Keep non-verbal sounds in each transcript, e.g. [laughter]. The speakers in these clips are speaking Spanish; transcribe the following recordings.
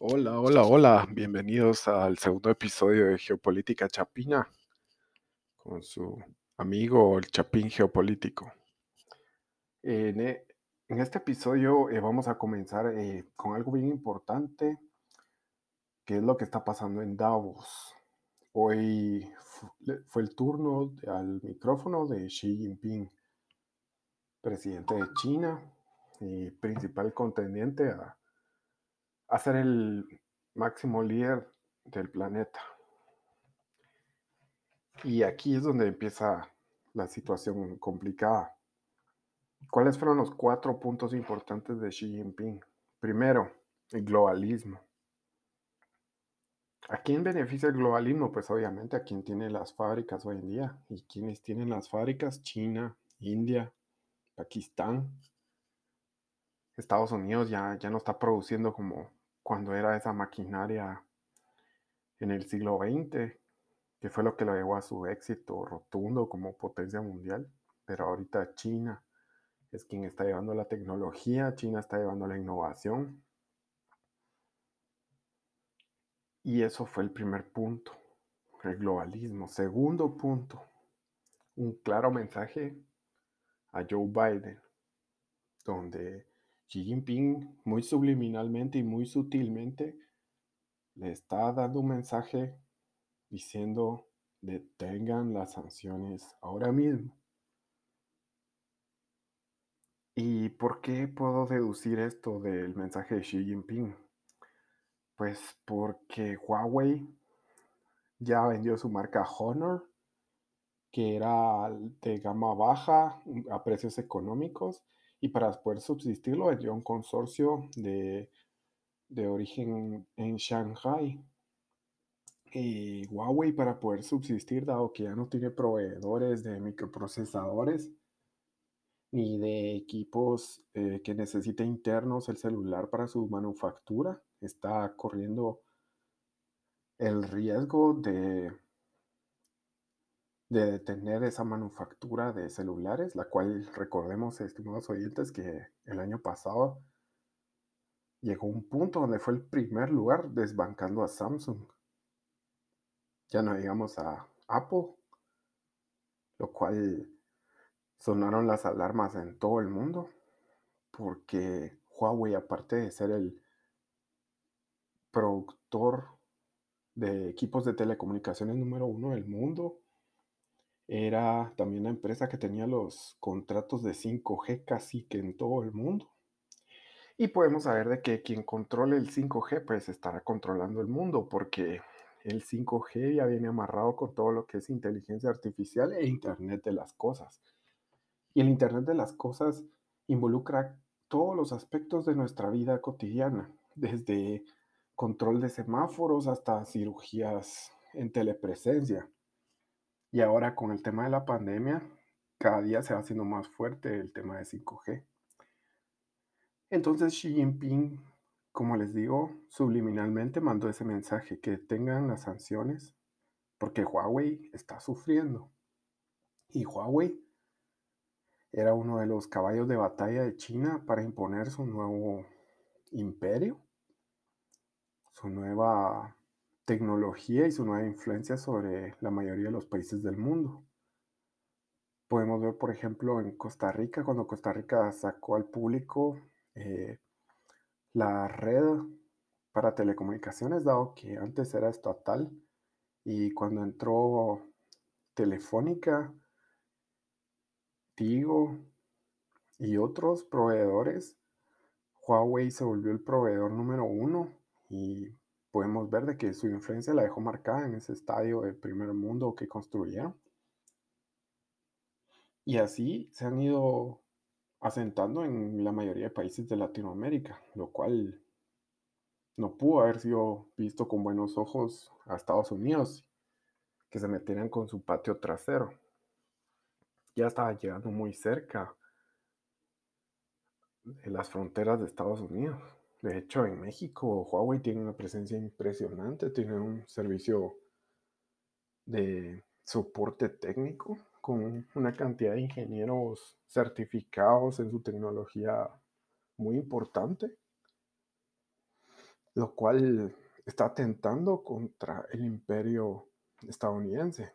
Hola, hola, hola. Bienvenidos al segundo episodio de Geopolítica Chapina con su amigo el Chapín Geopolítico. En, e- este episodio eh, vamos a comenzar eh, con algo bien importante, que es lo que está pasando en Davos. Hoy fue el turno al micrófono de Xi Jinping, presidente de China y principal contendiente a a ser el máximo líder del planeta. Y aquí es donde empieza la situación complicada. ¿Cuáles fueron los cuatro puntos importantes de Xi Jinping? Primero, el globalismo. ¿A quién beneficia el globalismo? Pues obviamente a quien tiene las fábricas hoy en día. ¿Y quiénes tienen las fábricas? China, India, Pakistán. Estados Unidos ya, ya no está produciendo como cuando era esa maquinaria en el siglo XX, que fue lo que lo llevó a su éxito rotundo como potencia mundial. Pero ahorita China es quien está llevando la tecnología, China está llevando la innovación. Y eso fue el primer punto, el globalismo. Segundo punto, un claro mensaje a Joe Biden, donde Xi Jinping muy subliminalmente y muy sutilmente le está dando un mensaje diciendo detengan las sanciones ahora mismo. ¿Y por qué puedo deducir esto del mensaje de Xi Jinping? Pues porque Huawei ya vendió su marca Honor, que era de gama baja a precios económicos, y para poder subsistir lo vendió a un consorcio de, de origen en Shanghai. Y Huawei para poder subsistir, dado que ya no tiene proveedores de microprocesadores ni de equipos eh, que necesite internos el celular para su manufactura, está corriendo el riesgo de, de detener esa manufactura de celulares, la cual recordemos, estimados oyentes, que el año pasado llegó un punto donde fue el primer lugar desbancando a Samsung. Ya no digamos a Apple, lo cual sonaron las alarmas en todo el mundo, porque Huawei, aparte de ser el productor de equipos de telecomunicaciones número uno del mundo, era también la empresa que tenía los contratos de 5G casi que en todo el mundo. Y podemos saber de que quien controle el 5G pues estará controlando el mundo porque el 5G ya viene amarrado con todo lo que es inteligencia artificial e Internet de las cosas. Y el Internet de las cosas involucra todos los aspectos de nuestra vida cotidiana, desde control de semáforos hasta cirugías en telepresencia. Y ahora con el tema de la pandemia, cada día se va haciendo más fuerte el tema de 5G. Entonces Xi Jinping, como les digo, subliminalmente mandó ese mensaje, que tengan las sanciones, porque Huawei está sufriendo. Y Huawei era uno de los caballos de batalla de China para imponer su nuevo imperio, su nueva tecnología y su nueva influencia sobre la mayoría de los países del mundo. Podemos ver, por ejemplo, en Costa Rica, cuando Costa Rica sacó al público eh, la red para telecomunicaciones, dado que antes era estatal, y cuando entró Telefónica, Tigo y otros proveedores, Huawei se volvió el proveedor número uno y podemos ver de que su influencia la dejó marcada en ese estadio del primer mundo que construyeron. Y así se han ido asentando en la mayoría de países de Latinoamérica, lo cual no pudo haber sido visto con buenos ojos a Estados Unidos, que se metieran con su patio trasero. Ya estaba llegando muy cerca de las fronteras de Estados Unidos. De hecho, en México, Huawei tiene una presencia impresionante, tiene un servicio de soporte técnico con una cantidad de ingenieros certificados en su tecnología muy importante. lo cual está atentando contra el imperio estadounidense.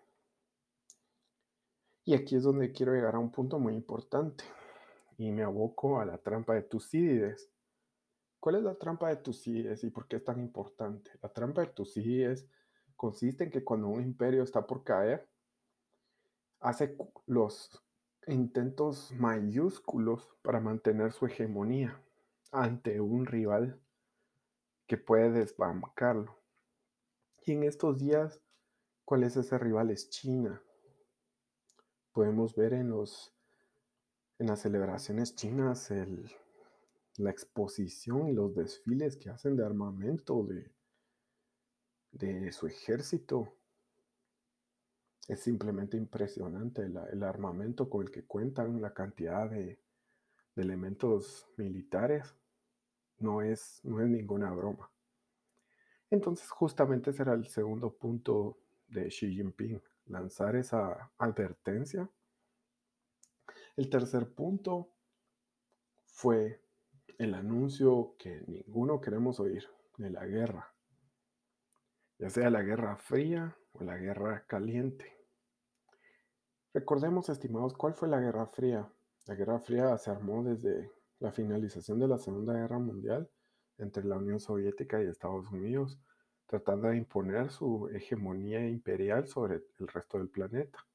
Y aquí es donde quiero llegar a un punto muy importante y me aboco a la trampa de Tucídides. ¿Cuál es la trampa de Tucídides y por qué es tan importante? La trampa de Tucídides consiste en que cuando un imperio está por caer, hace los intentos mayúsculos para mantener su hegemonía ante un rival que puede desbancarlo. Y en estos días, ¿cuál es ese rival? Es China. Podemos ver en, los, en las celebraciones chinas la exposición y los desfiles que hacen de armamento de, de su ejército. Es simplemente impresionante el, armamento con el que cuentan, la cantidad de, de elementos militares no es, no es ninguna broma. Entonces, justamente ese era el segundo punto de Xi Jinping, lanzar esa advertencia. El tercer punto fue el anuncio que ninguno queremos oír de la guerra, ya sea la guerra fría o la guerra caliente. Recordemos, estimados, cuál fue la Guerra Fría. La Guerra Fría se armó desde la finalización de la Segunda Guerra Mundial entre la Unión Soviética y Estados Unidos, tratando de imponer su hegemonía imperial sobre el resto del planeta.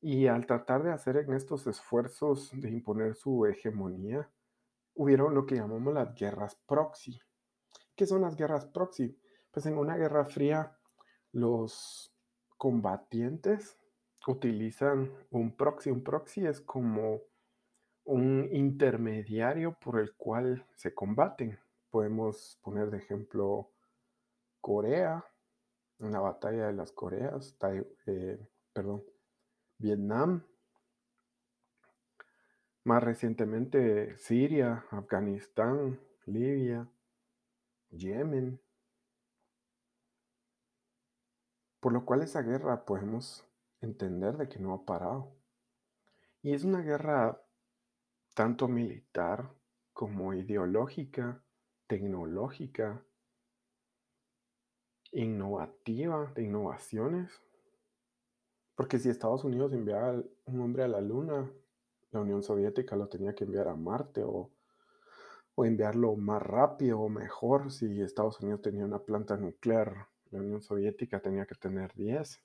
Y al tratar de hacer en estos esfuerzos de imponer su hegemonía, hubieron lo que llamamos las guerras proxy. ¿Qué son las guerras proxy? Pues en una guerra fría los combatientes utilizan un proxy. Un proxy es como un intermediario por el cual se combaten. Podemos poner de ejemplo Corea, una batalla de las Coreas, eh, perdón, Vietnam, más recientemente Siria, Afganistán, Libia, Yemen. Por lo cual esa guerra podemos entender de que no ha parado. Y es una guerra tanto militar como ideológica, tecnológica, innovativa, de innovaciones. Porque si Estados Unidos enviaba un hombre a la Luna, la Unión Soviética lo tenía que enviar a Marte o, o enviarlo más rápido o mejor. Si Estados Unidos tenía una planta nuclear, la Unión Soviética tenía que tener 10.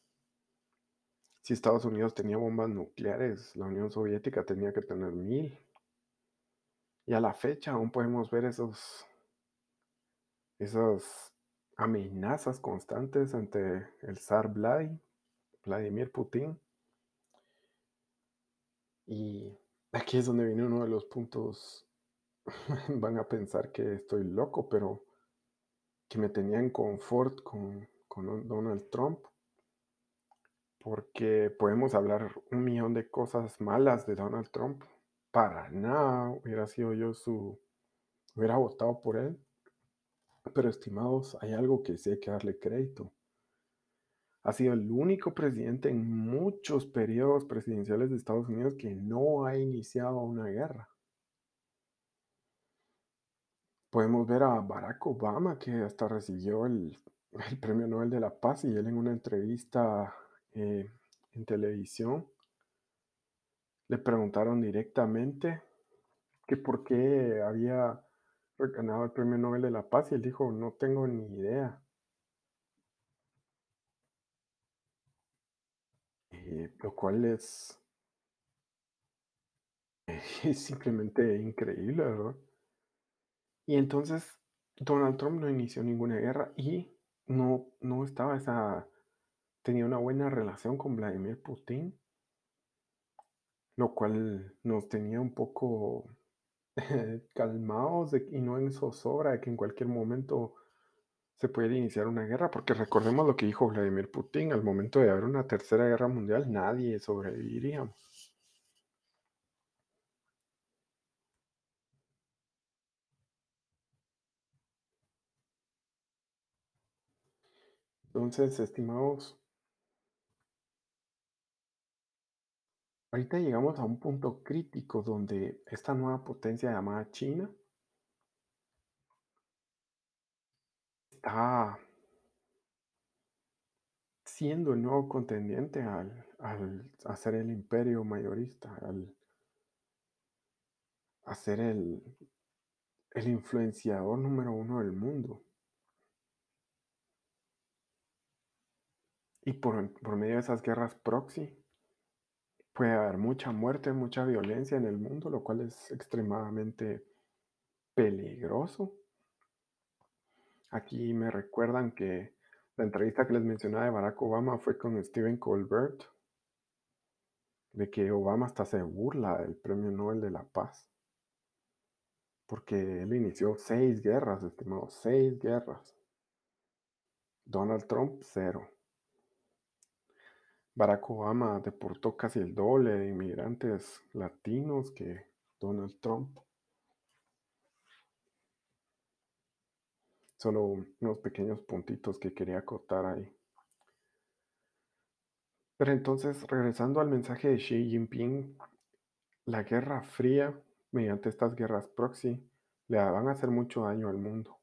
Si Estados Unidos tenía bombas nucleares, la Unión Soviética tenía que tener mil. Y a la fecha aún podemos ver esos, esas amenazas constantes ante el zar Vladimir Putin. Y aquí es donde viene uno de los puntos, [laughs] van a pensar que estoy loco, pero que me tenía en confort con, con Donald Trump porque podemos hablar un millón de cosas malas de Donald Trump. Para nada hubiera sido yo su, hubiera votado por él. Pero estimados, hay algo que sí hay que darle crédito. Ha sido el único presidente en muchos periodos presidenciales de Estados Unidos que no ha iniciado una guerra. Podemos ver a Barack Obama que hasta recibió el, [laughs] Premio Nobel de la Paz y él en una entrevista eh, en televisión, le preguntaron directamente que por qué había ganado el Premio Nobel de la Paz y él dijo, no tengo ni idea. Eh, lo cual [laughs] es, simplemente increíble, ¿verdad? Y entonces Donald Trump no inició ninguna guerra y no, no estaba esa tenía una buena relación con Vladimir Putin, lo cual nos tenía un poco [laughs] calmados y no en zozobra de que en cualquier momento se puede iniciar una guerra, porque recordemos lo que dijo Vladimir Putin, al momento de haber una tercera guerra mundial nadie sobreviviría. Entonces, estimados, Ahorita llegamos a un punto crítico donde esta nueva potencia llamada China está siendo el nuevo contendiente al, al hacer el imperio mayorista, al hacer el, el influenciador número uno del mundo. Y por, por medio de esas guerras proxy puede haber mucha muerte, mucha violencia en el mundo, lo cual es extremadamente peligroso. Aquí me recuerdan que la entrevista que les mencionaba de Barack Obama fue con Stephen Colbert, de que Obama hasta se burla del Premio Nobel de la Paz, porque él inició seis guerras, estimado, seis guerras. Donald Trump, cero. Barack Obama deportó casi el doble de inmigrantes latinos que Donald Trump. Solo unos pequeños puntitos que quería acotar ahí. Pero entonces, regresando al mensaje de Xi Jinping, la Guerra Fría, mediante estas guerras proxy, le van a hacer mucho daño al mundo.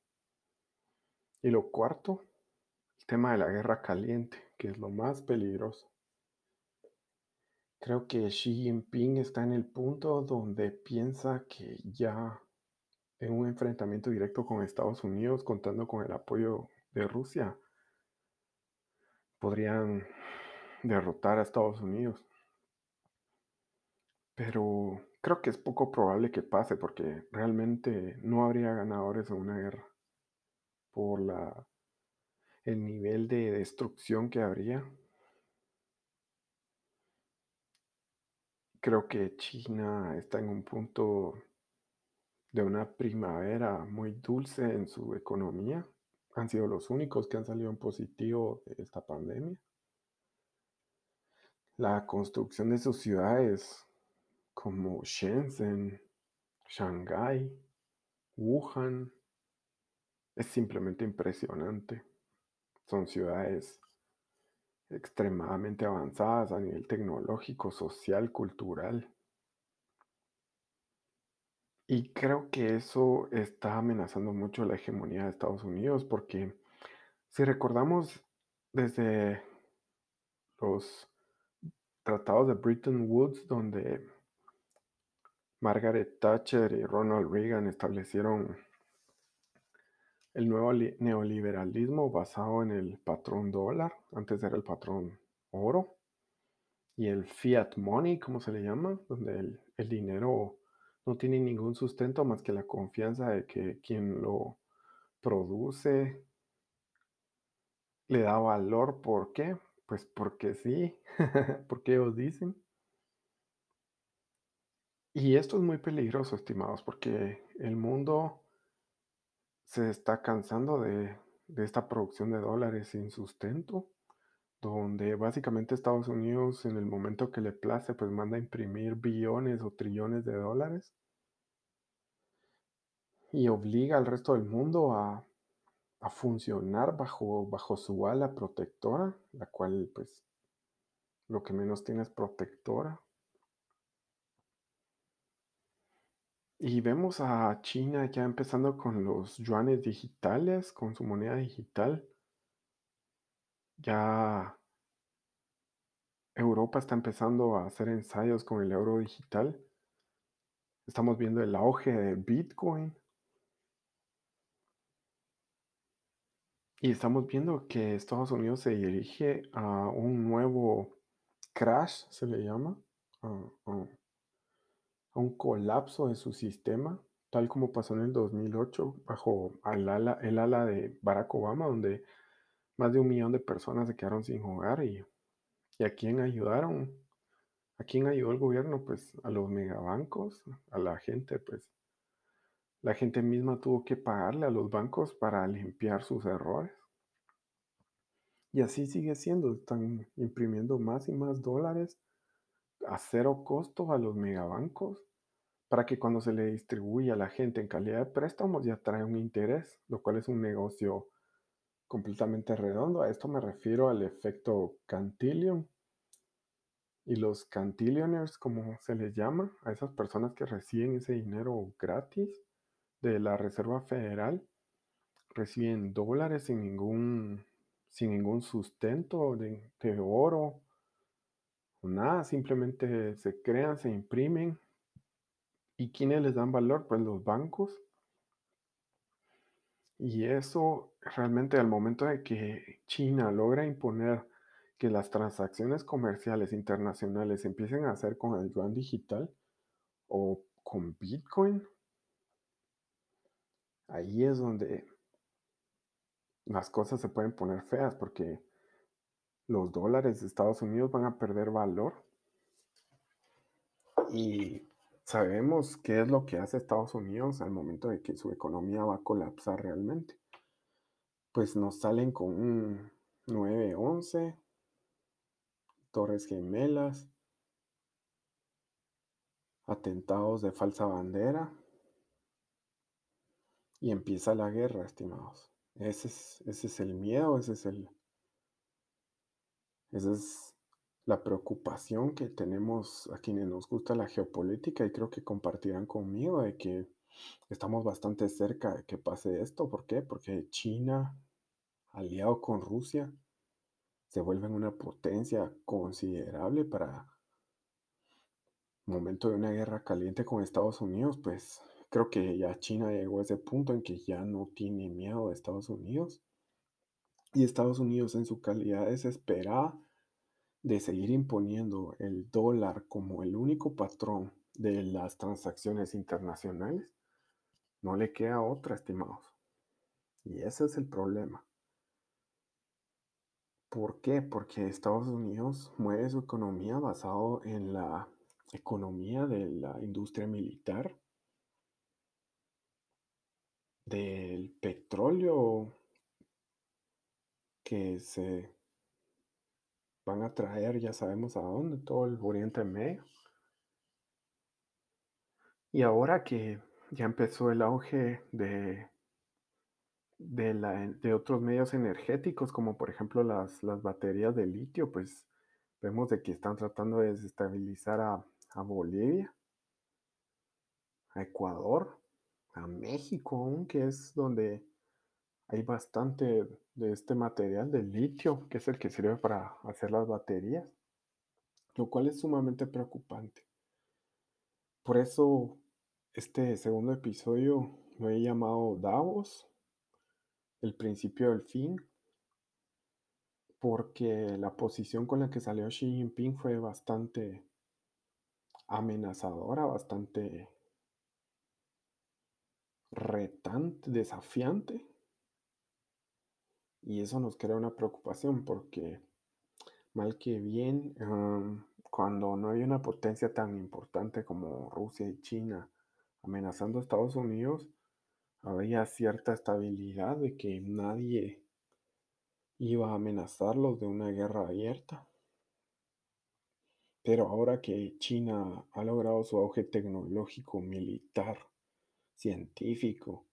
Y lo cuarto, el tema de la guerra caliente, que es lo más peligroso. Creo que Xi Jinping está en el punto donde piensa que ya en un enfrentamiento directo con Estados Unidos, contando con el apoyo de Rusia, podrían derrotar a Estados Unidos. Pero creo que es poco probable que pase porque realmente no habría ganadores en una guerra por la el nivel de destrucción que habría Creo que China está en un punto de una primavera muy dulce en su economía. Han sido los únicos que han salido en positivo de esta pandemia. La construcción de sus ciudades como Shenzhen, Shanghái, Wuhan, es simplemente impresionante. Son ciudades extremadamente avanzadas a nivel tecnológico, social, cultural. Y creo que eso está amenazando mucho la hegemonía de Estados Unidos porque si recordamos desde los tratados de Bretton Woods donde Margaret Thatcher y Ronald Reagan establecieron el nuevo neoliberalismo basado en el patrón dólar, antes era el patrón oro, y el fiat money, como se le llama, donde el, el dinero no tiene ningún sustento más que la confianza de que quien lo produce le da valor. ¿Por qué? Pues porque sí, [laughs] porque ellos dicen. Y esto es muy peligroso, estimados, porque el mundo se está cansando de, esta producción de dólares sin sustento, donde básicamente Estados Unidos en el momento que le place pues manda a imprimir billones o trillones de dólares y obliga al resto del mundo a, a funcionar bajo, bajo su ala protectora, la cual pues lo que menos tiene es protectora. Y vemos a China ya empezando con los yuanes digitales, con su moneda digital. Ya Europa está empezando a hacer ensayos con el euro digital. Estamos viendo el auge de Bitcoin. Y estamos viendo que Estados Unidos se dirige a un nuevo crash, se le llama, a un colapso de su sistema, tal como pasó en el 2008 bajo el ala, el ala de Barack Obama, donde más de un millón de personas se quedaron sin hogar y, y a quién ayudaron, a quién ayudó el gobierno, pues a los megabancos, a la gente, pues la gente misma tuvo que pagarle a los bancos para limpiar sus errores. Y así sigue siendo, están imprimiendo más y más dólares a cero costo a los megabancos para que cuando se le distribuye a la gente en calidad de préstamos ya trae un interés, lo cual es un negocio completamente redondo. A esto me refiero al efecto Cantillon. Y los Cantillioners, como se les llama, a esas personas que reciben ese dinero gratis de la Reserva Federal, reciben dólares sin ningún, sin ningún sustento de, de oro o nada, simplemente se crean, se imprimen. ¿Y quiénes les dan valor? Pues los bancos. Y eso realmente al momento de que China logra imponer que las transacciones comerciales internacionales empiecen a hacer con el yuan digital o con Bitcoin, ahí es donde las cosas se pueden poner feas porque los dólares de Estados Unidos van a perder valor. Y sabemos qué es lo que hace Estados Unidos al momento de que su economía va a colapsar realmente. Pues nos salen con un 9-11, torres gemelas, atentados de falsa bandera y empieza la guerra, estimados. Ese es, ese es el miedo, ese es el, esa es la preocupación que tenemos a quienes nos gusta la geopolítica y creo que compartirán conmigo de que estamos bastante cerca de que pase esto. ¿Por qué? Porque China, aliado con Rusia, se vuelve una potencia considerable para momento de una guerra caliente con Estados Unidos, pues creo que ya China llegó a ese punto en que ya no tiene miedo de Estados Unidos. Y Estados Unidos en su calidad desesperada de seguir imponiendo el dólar como el único patrón de las transacciones internacionales, no le queda otra, estimados. Y ese es el problema. ¿Por qué? Porque Estados Unidos mueve su economía basado en la economía de la industria militar, del petróleo que se van a traer, ya sabemos a dónde, todo el Oriente Medio. Y ahora que ya empezó el auge de, de, la, de otros medios energéticos, como por ejemplo las, las baterías de litio, pues vemos de que están tratando de desestabilizar a, a Bolivia, a Ecuador, a México aún, que es donde hay bastante de este material de litio, que es el que sirve para hacer las baterías, lo cual es sumamente preocupante. Por eso este segundo episodio lo he llamado Davos, el principio del fin, porque la posición con la que salió Xi Jinping fue bastante amenazadora, bastante retante, desafiante. Y eso nos crea una preocupación porque, mal que bien, cuando no hay una potencia tan importante como Rusia y China amenazando a Estados Unidos, había cierta estabilidad de que nadie iba a amenazarlos de una guerra abierta. Pero ahora que China ha logrado su auge tecnológico, militar, científico,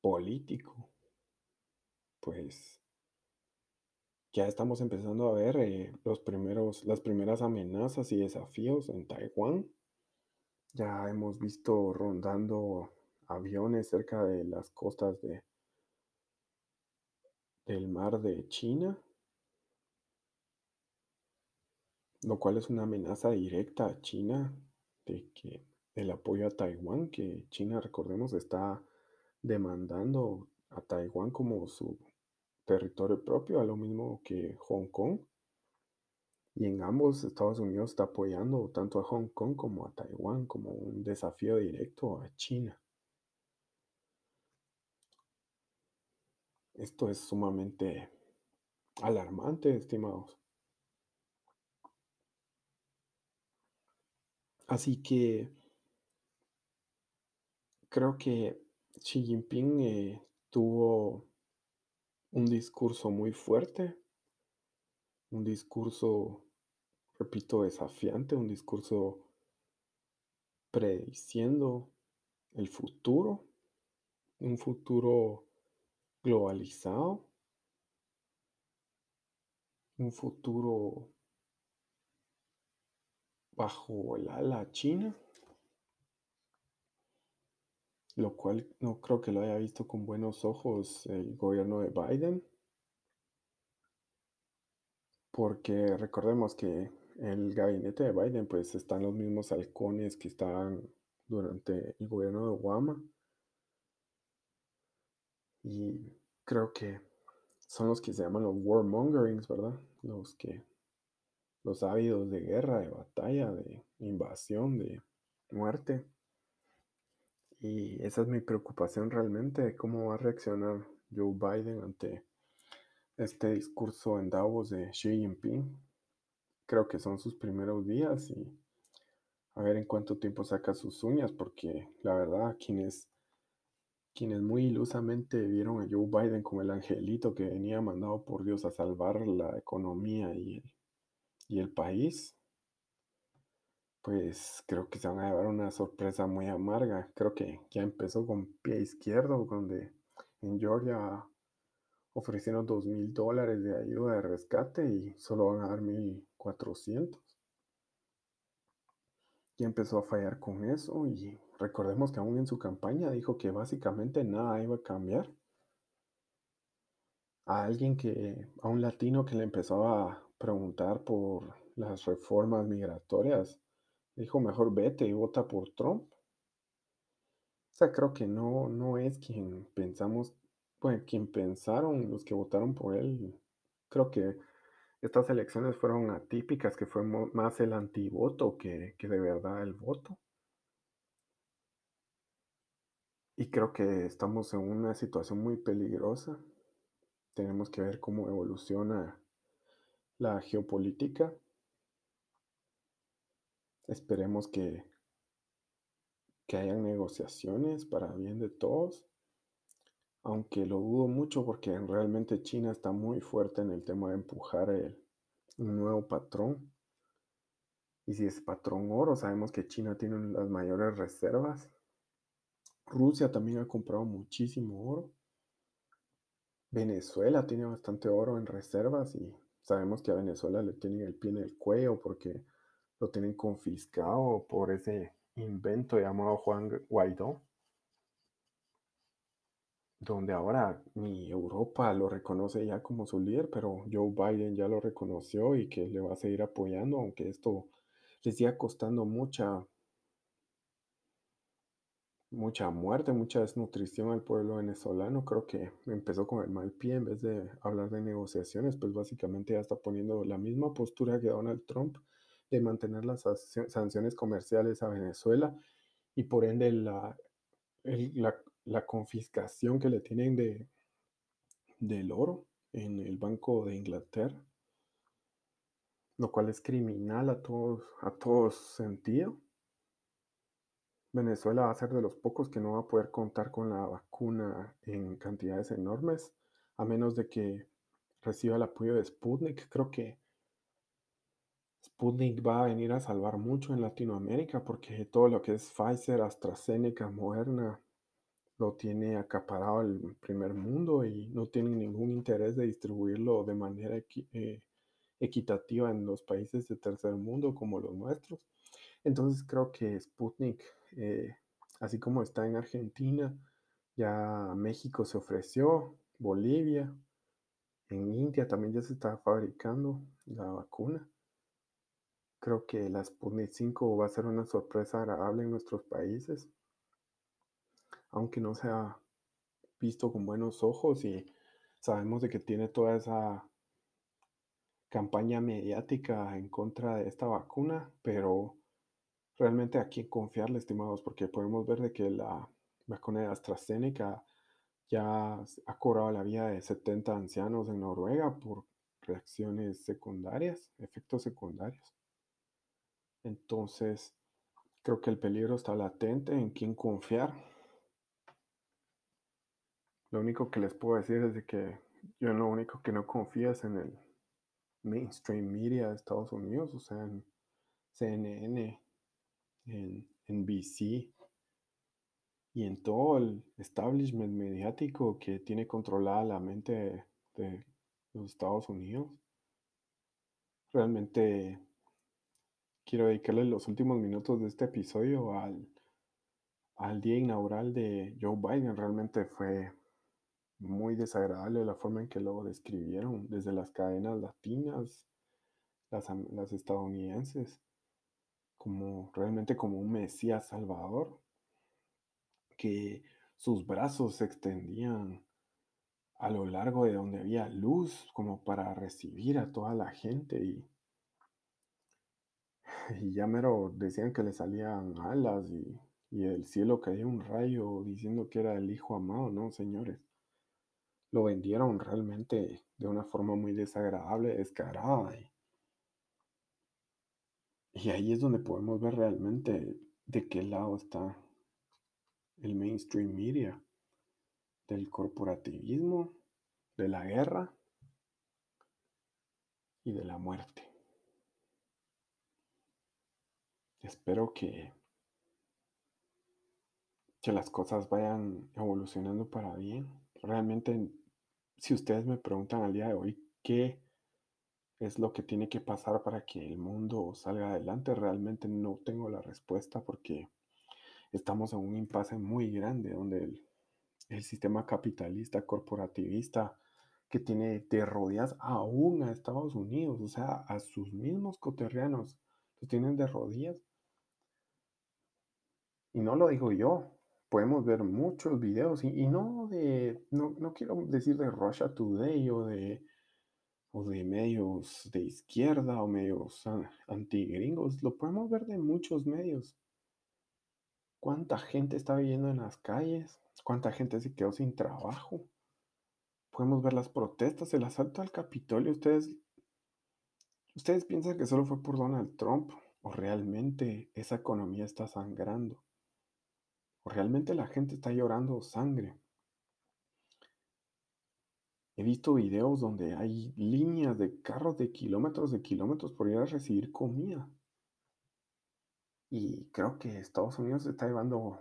político, pues ya estamos empezando a ver eh, los primeros, las primeras amenazas y desafíos en Taiwán. Ya hemos visto rondando aviones cerca de las costas de, del mar de China lo cual es una amenaza directa a China de que el apoyo a Taiwán, que China, recordemos, está demandando a Taiwán como su territorio propio, a lo mismo que Hong Kong. Y en ambos Estados Unidos está apoyando tanto a Hong Kong como a Taiwán como un desafío directo a China. Esto es sumamente alarmante, estimados. Así que creo que Xi Jinping eh, tuvo un discurso muy fuerte, un discurso, repito, desafiante, un discurso prediciendo el futuro, un futuro globalizado, un futuro bajo el ala china. Lo cual no creo que lo haya visto con buenos ojos el gobierno de Biden, porque recordemos que el gabinete de Biden pues están los mismos halcones que estaban durante el gobierno de Obama y creo que son los que se llaman los warmongerings, ¿verdad? Los que los ávidos de guerra, de batalla, de invasión, de muerte. Y esa es mi preocupación realmente cómo va a reaccionar Joe Biden ante este discurso en Davos de Xi Jinping. Creo que son sus primeros días y a ver en cuánto tiempo saca sus uñas, porque la verdad, quienes, quienes muy ilusamente vieron a Joe Biden como el angelito que venía mandado por Dios a salvar la economía y el, y el país, pues creo que se van a llevar una sorpresa muy amarga. Creo que ya empezó con pie izquierdo, donde en Georgia ofrecieron dos mil dólares de ayuda de rescate y solo van a dar mil cuatrocientos. Ya empezó a fallar con eso y recordemos que aún en su campaña dijo que básicamente nada iba a cambiar. A alguien que, a un latino que le empezó a preguntar por las reformas migratorias, Dijo, mejor vete y vota por Trump. O sea, creo que no, no es quien pensamos, pues quien pensaron los que votaron por él. Creo que estas elecciones fueron atípicas, que fue más el antivoto que, que de verdad el voto. Y creo que estamos en una situación muy peligrosa. Tenemos que ver cómo evoluciona la geopolítica Esperemos que, que hayan negociaciones para bien de todos, aunque lo dudo mucho porque realmente China está muy fuerte en el tema de empujar el, un nuevo patrón. Y si es patrón oro, sabemos que China tiene las mayores reservas. Rusia también ha comprado muchísimo oro. Venezuela tiene bastante oro en reservas y sabemos que a Venezuela le tienen el pie en el cuello porque lo tienen confiscado por ese invento llamado Juan Guaidó, donde ahora ni Europa lo reconoce ya como su líder, pero Joe Biden ya lo reconoció y que le va a seguir apoyando, aunque esto le siga costando mucha, mucha muerte, mucha desnutrición al pueblo venezolano. Creo que empezó con el mal pie en vez de hablar de negociaciones, pues básicamente ya está poniendo la misma postura que Donald Trump de mantener las sanciones comerciales a Venezuela y por ende la, la, confiscación que le tienen de, del oro en el Banco de Inglaterra, lo cual es criminal a todos, a todos sentidos. Venezuela va a ser de los pocos que no va a poder contar con la vacuna en cantidades enormes, a menos de que reciba el apoyo de Sputnik. Creo que Sputnik va a venir a salvar mucho en Latinoamérica porque todo lo que es Pfizer, AstraZeneca, Moderna, lo tiene acaparado el primer mundo y no tienen ningún interés de distribuirlo de manera eh, equitativa en los países de tercer mundo como los nuestros. Entonces creo que Sputnik, eh, así como está en Argentina, ya México se ofreció, Bolivia, en India también ya se está fabricando la vacuna. Creo que la Sputnik 5 va a ser una sorpresa agradable en nuestros países, aunque no se ha visto con buenos ojos y sabemos de que tiene toda esa campaña mediática en contra de esta vacuna, pero realmente a quién confiarle, estimados, porque podemos ver de que la vacuna de AstraZeneca ya ha cobrado la vida de 70 ancianos en Noruega por reacciones secundarias, efectos secundarios. Entonces, creo que el peligro está latente en quién confiar. Lo único que les puedo decir es de que yo lo único que no confío es en el mainstream media de Estados Unidos, o sea, en CNN, en NBC y en todo el establishment mediático que tiene controlada la mente de los Estados Unidos. Realmente quiero dedicarle los últimos minutos de este episodio al, al día inaugural de Joe Biden. Realmente fue muy desagradable la forma en que lo describieron desde las cadenas latinas, las, las estadounidenses, como realmente como un Mesías Salvador, que sus brazos se extendían a lo largo de donde había luz, como para recibir a toda la gente y, [laughs] y ya mero decían que le salían alas y, y del cielo caía un rayo diciendo que era el hijo amado, ¿no, señores? Lo vendieron realmente de una forma muy desagradable, descarada. Y, y ahí es donde podemos ver realmente de qué lado está el mainstream media, del corporativismo, de la guerra y de la muerte. Espero que, que las cosas vayan evolucionando para bien. Realmente, si ustedes me preguntan al día de hoy qué es lo que tiene que pasar para que el mundo salga adelante, realmente no tengo la respuesta porque estamos en un impasse muy grande donde el, el sistema capitalista, corporativista, que tiene de rodillas aún a Estados Unidos, o sea, a sus mismos coterrianos, los tienen de rodillas. Y no lo digo yo, podemos ver muchos videos y, no de, no, no, quiero decir de Russia Today o de, o de medios de izquierda o medios antigringos, lo podemos ver de muchos medios. ¿Cuánta gente está viviendo en las calles? ¿Cuánta gente se quedó sin trabajo? Podemos ver las protestas, el asalto al Capitolio. ¿Ustedes, ¿Ustedes piensan que solo fue por Donald Trump? ¿O realmente esa economía está sangrando? ¿O realmente la gente está llorando sangre? He visto videos donde hay líneas de carros de kilómetros de kilómetros por ir a recibir comida. Y creo que Estados Unidos está llevando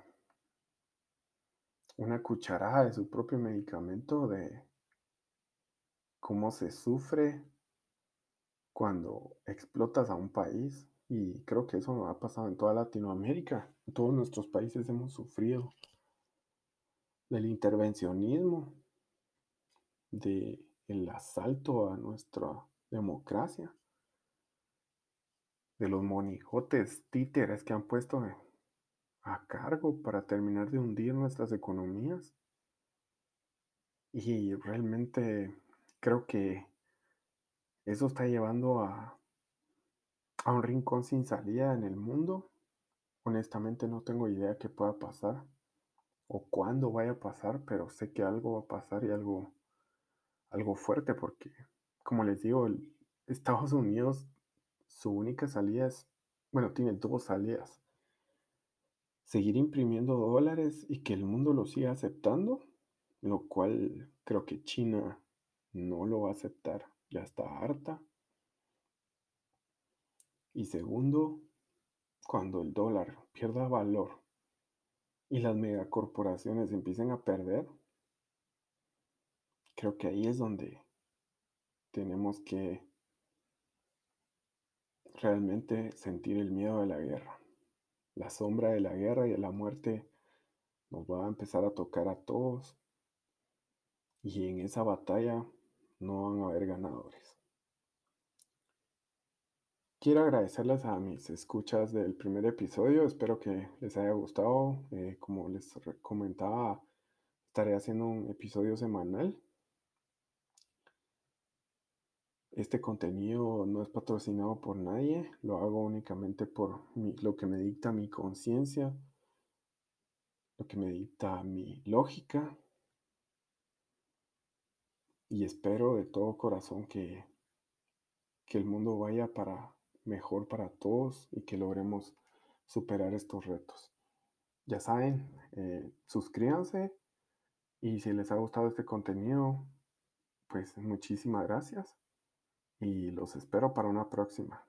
una cucharada de su propio medicamento de cómo se sufre cuando explotas a un país. Y creo que eso ha pasado en toda Latinoamérica. Todos nuestros países hemos sufrido del intervencionismo, del asalto a nuestra democracia de los monijotes títeres que han puesto a cargo para terminar de hundir nuestras economías. Y realmente creo que eso está llevando a, a un rincón sin salida en el mundo. Honestamente no tengo idea qué pueda pasar o cuándo vaya a pasar, pero sé que algo va a pasar y algo, algo fuerte porque, como les digo, Estados Unidos su única salida es, bueno, tiene dos salidas. Seguir imprimiendo dólares y que el mundo lo siga aceptando, lo cual creo que China no lo va a aceptar, ya está harta. Y segundo, cuando el dólar pierda valor y las megacorporaciones empiecen a perder, creo que ahí es donde tenemos que realmente sentir el miedo de la guerra. La sombra de la guerra y de la muerte nos va a empezar a tocar a todos. Y en esa batalla no van a haber ganadores. Quiero agradecerles a mis escuchas del primer episodio. Espero que les haya gustado. Eh, como les comentaba, estaré haciendo un episodio semanal. Este contenido no es patrocinado por nadie, lo hago únicamente por lo que me dicta mi conciencia, lo que me dicta mi lógica. Y espero de todo corazón que, que el mundo vaya para mejor para todos y que logremos superar estos retos. Ya saben, eh, suscríbanse y si les ha gustado este contenido, pues muchísimas gracias y los espero para una próxima.